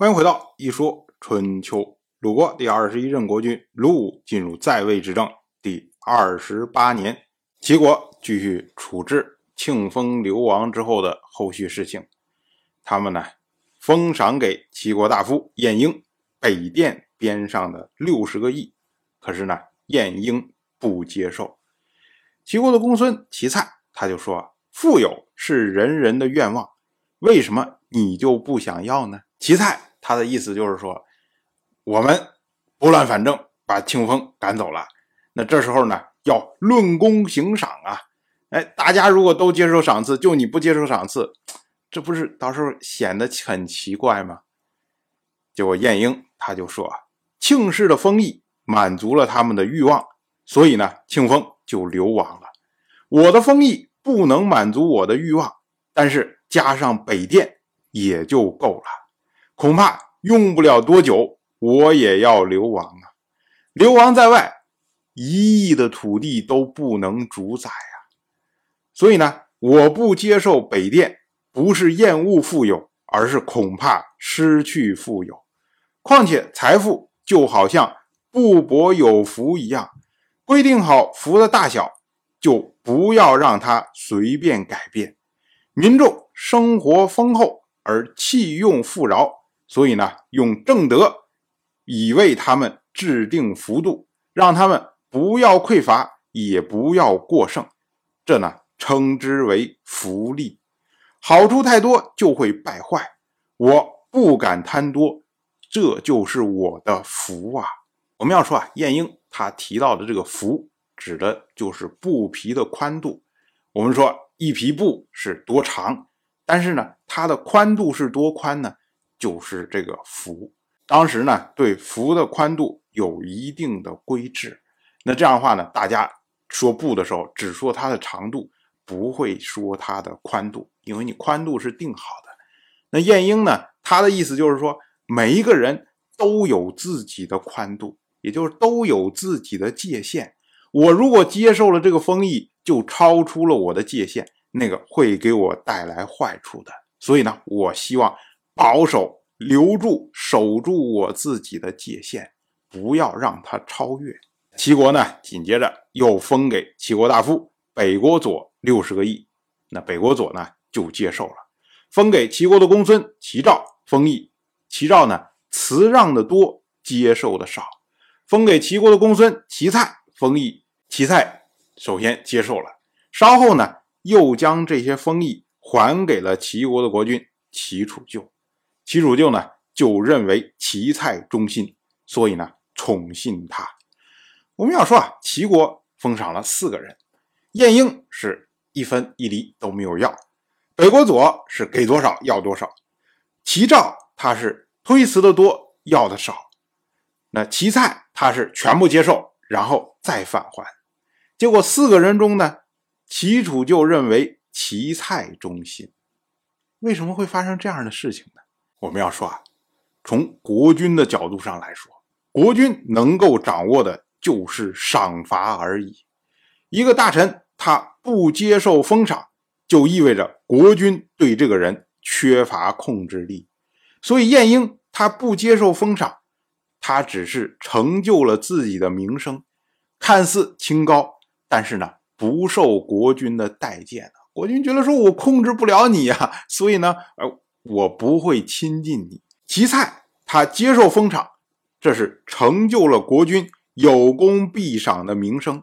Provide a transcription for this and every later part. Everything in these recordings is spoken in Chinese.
欢迎回到《一说春秋》。鲁国第二十一任国君鲁武进入在位执政第二十八年，齐国继续处置庆封流亡之后的后续事情。他们呢，封赏给齐国大夫晏婴北殿边上的六十个邑，可是呢，晏婴不接受。齐国的公孙齐蔡他就说：“富有是人人的愿望，为什么你就不想要呢？”齐蔡他的意思就是说，我们拨乱反正，把庆丰赶走了。那这时候呢，要论功行赏啊！哎，大家如果都接受赏赐，就你不接受赏赐，这不是到时候显得很奇怪吗？结果晏婴他就说：“庆氏的封邑满足了他们的欲望，所以呢，庆丰就流亡了。我的封邑不能满足我的欲望，但是加上北殿也就够了。恐怕用不了多久，我也要流亡啊！流亡在外。”一亿的土地都不能主宰啊！所以呢，我不接受北殿，不是厌恶富有，而是恐怕失去富有。况且财富就好像布帛有福一样，规定好福的大小，就不要让它随便改变。民众生活丰厚而弃用富饶，所以呢，用正德以为他们制定幅度，让他们。不要匮乏，也不要过剩，这呢称之为福利。好处太多就会败坏，我不敢贪多，这就是我的福啊。我们要说啊，晏婴他提到的这个福，指的就是布皮的宽度。我们说一匹布是多长，但是呢，它的宽度是多宽呢？就是这个幅。当时呢，对幅的宽度有一定的规制。那这样的话呢，大家说布的时候只说它的长度，不会说它的宽度，因为你宽度是定好的。那晏婴呢，他的意思就是说，每一个人都有自己的宽度，也就是都有自己的界限。我如果接受了这个封邑，就超出了我的界限，那个会给我带来坏处的。所以呢，我希望保守、留住、守住我自己的界限，不要让他超越。齐国呢，紧接着又封给齐国大夫北国佐六十个邑，那北国佐呢就接受了，封给齐国的公孙齐赵封邑，齐赵呢辞让的多，接受的少，封给齐国的公孙齐蔡封邑，齐蔡首先接受了，稍后呢又将这些封邑还给了齐国的国君齐楚救，齐楚救呢就认为齐蔡忠心，所以呢宠信他。我们要说啊，齐国封赏了四个人，晏婴是一分一厘都没有要，北国佐是给多少要多少，齐赵他是推辞的多要的少，那齐蔡他是全部接受然后再返还，结果四个人中呢，齐楚就认为齐蔡忠心，为什么会发生这样的事情呢？我们要说啊，从国君的角度上来说，国君能够掌握的。就是赏罚而已。一个大臣他不接受封赏，就意味着国君对这个人缺乏控制力。所以晏婴他不接受封赏，他只是成就了自己的名声，看似清高，但是呢不受国君的待见国君觉得说我控制不了你呀，所以呢，呃，我不会亲近你。其蔡他接受封赏，这是成就了国君。有功必赏的名声，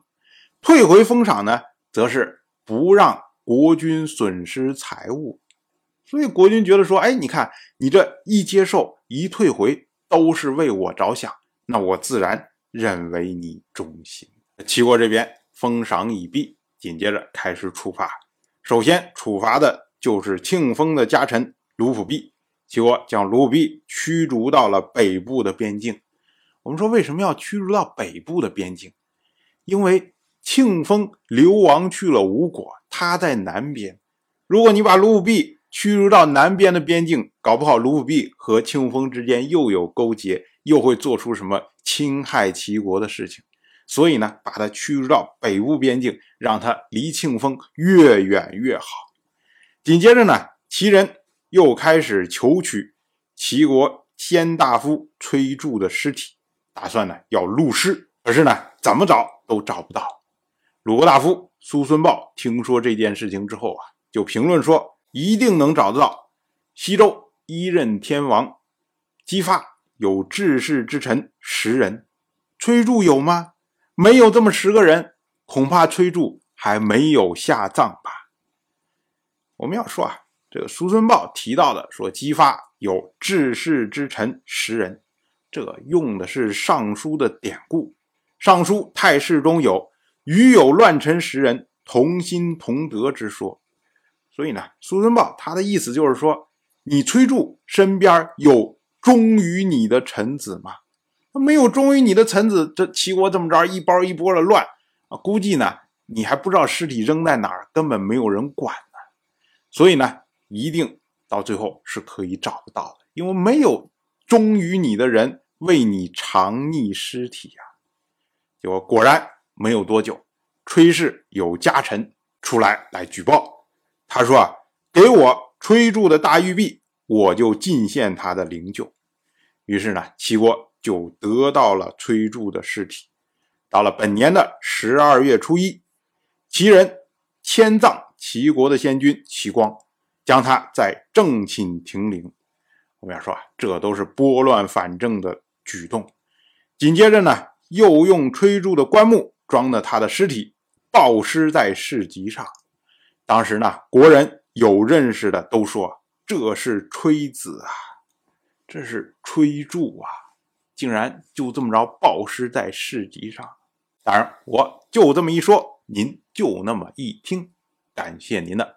退回封赏呢，则是不让国君损失财物。所以国君觉得说，哎，你看你这一接受一退回，都是为我着想，那我自然认为你忠心。齐国这边封赏已毕，紧接着开始处罚。首先处罚的就是庆封的家臣卢普弼，齐国将卢普弼驱逐到了北部的边境。我们说为什么要驱逐到北部的边境？因为庆封流亡去了吴国，他在南边。如果你把卢武弼驱逐到南边的边境，搞不好卢武弼和庆封之间又有勾结，又会做出什么侵害齐国的事情。所以呢，把他驱逐到北部边境，让他离庆封越远越好。紧接着呢，齐人又开始求取齐国先大夫崔杼的尸体，打算呢要戮尸，可是呢怎么找都找不到。鲁国大夫苏孙豹听说这件事情之后啊，就评论说一定能找得到。西周一任天王姬发有治世之臣十人，崔杼有吗？没有这么十个人，恐怕崔杼还没有下葬吧。我们要说啊。这个苏孙豹提到的说，姬发有治世之臣十人，这用的是《尚书》的典故，《尚书》太史中有“余有乱臣十人，同心同德”之说。所以呢，苏孙豹他的意思就是说，你崔杼身边有忠于你的臣子吗？没有忠于你的臣子，这齐国这么着一包一波的乱啊，估计呢你还不知道尸体扔在哪儿，根本没有人管呢。所以呢。一定到最后是可以找得到的，因为没有忠于你的人为你藏匿尸体呀。结果果然没有多久，崔氏有家臣出来来举报，他说啊，给我崔杼的大玉璧，我就进献他的灵柩。于是呢，齐国就得到了崔杼的尸体。到了本年的十二月初一，齐人迁葬齐国的先君齐光。将他在正寝停灵，我们要说啊，这都是拨乱反正的举动。紧接着呢，又用崔杼的棺木装的他的尸体，暴尸在市集上。当时呢，国人有认识的都说这是崔子啊，这是崔柱啊，竟然就这么着暴尸在市集上。当然，我就这么一说，您就那么一听，感谢您的。